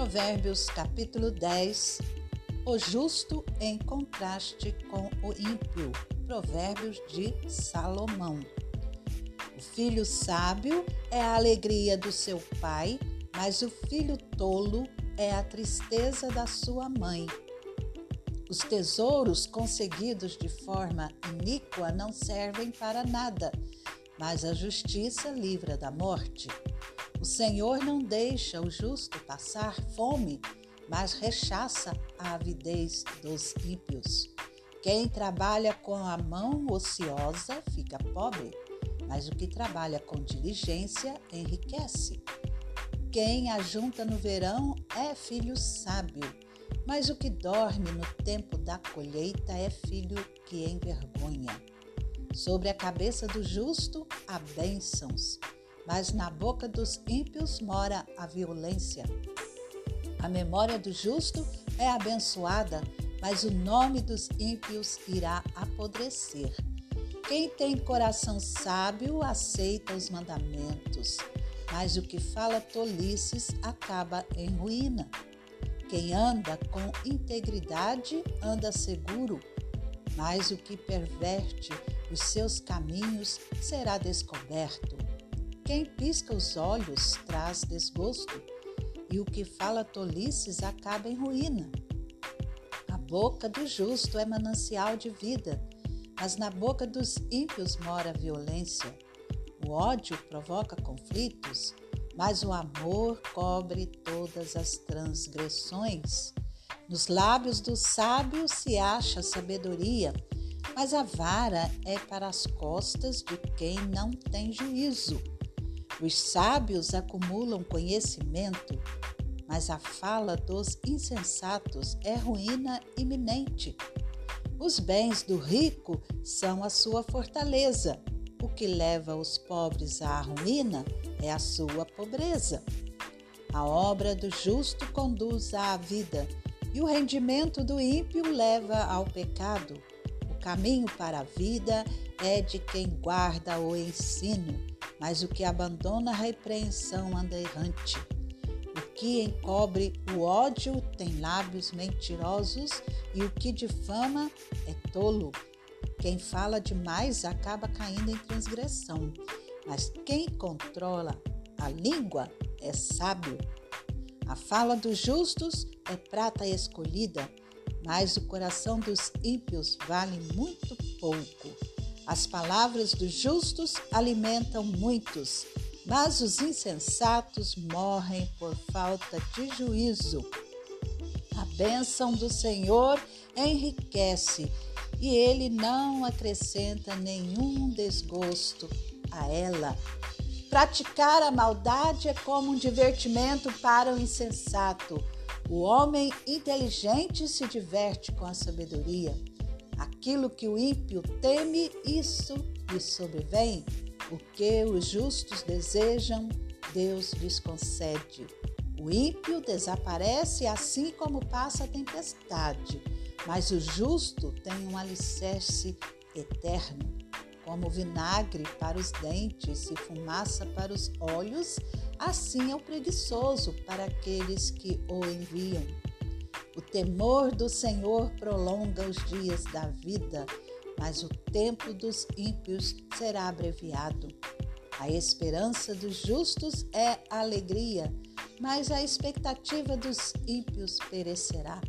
Provérbios capítulo 10, o justo em contraste com o ímpio. Provérbios de Salomão. O filho sábio é a alegria do seu pai, mas o filho tolo é a tristeza da sua mãe. Os tesouros conseguidos de forma iníqua não servem para nada, mas a justiça livra da morte. O Senhor não deixa o justo passar fome, mas rechaça a avidez dos ímpios. Quem trabalha com a mão ociosa fica pobre, mas o que trabalha com diligência enriquece. Quem ajunta no verão é filho sábio, mas o que dorme no tempo da colheita é filho que envergonha. Sobre a cabeça do justo há bênçãos, mas na boca dos ímpios mora a violência. A memória do justo é abençoada, mas o nome dos ímpios irá apodrecer. Quem tem coração sábio aceita os mandamentos, mas o que fala tolices acaba em ruína. Quem anda com integridade anda seguro, mas o que perverte os seus caminhos será descoberto. Quem pisca os olhos traz desgosto, e o que fala tolices acaba em ruína. A boca do justo é manancial de vida, mas na boca dos ímpios mora violência. O ódio provoca conflitos, mas o amor cobre todas as transgressões. Nos lábios do sábio se acha sabedoria, mas a vara é para as costas de quem não tem juízo. Os sábios acumulam conhecimento, mas a fala dos insensatos é ruína iminente. Os bens do rico são a sua fortaleza. O que leva os pobres à ruína é a sua pobreza. A obra do justo conduz à vida, e o rendimento do ímpio leva ao pecado. O caminho para a vida é de quem guarda o ensino mas o que abandona a repreensão anda errante. O que encobre o ódio tem lábios mentirosos e o que difama é tolo. Quem fala demais acaba caindo em transgressão, mas quem controla a língua é sábio. A fala dos justos é prata escolhida, mas o coração dos ímpios vale muito pouco. As palavras dos justos alimentam muitos, mas os insensatos morrem por falta de juízo. A bênção do Senhor enriquece e ele não acrescenta nenhum desgosto a ela. Praticar a maldade é como um divertimento para o insensato. O homem inteligente se diverte com a sabedoria. Aquilo que o ímpio teme, isso lhe sobrevém. O que os justos desejam, Deus lhes concede. O ímpio desaparece assim como passa a tempestade, mas o justo tem um alicerce eterno. Como vinagre para os dentes e fumaça para os olhos, assim é o preguiçoso para aqueles que o enviam. O temor do Senhor prolonga os dias da vida, mas o tempo dos ímpios será abreviado. A esperança dos justos é alegria, mas a expectativa dos ímpios perecerá.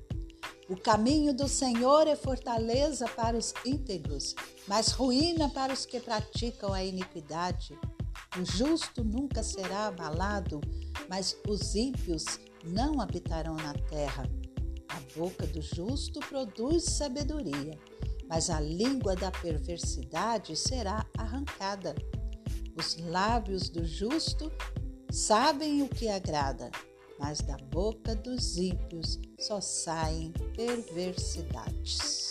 O caminho do Senhor é fortaleza para os íntegros, mas ruína para os que praticam a iniquidade. O justo nunca será abalado, mas os ímpios não habitarão na terra. A boca do justo produz sabedoria, mas a língua da perversidade será arrancada. Os lábios do justo sabem o que agrada, mas da boca dos ímpios só saem perversidades.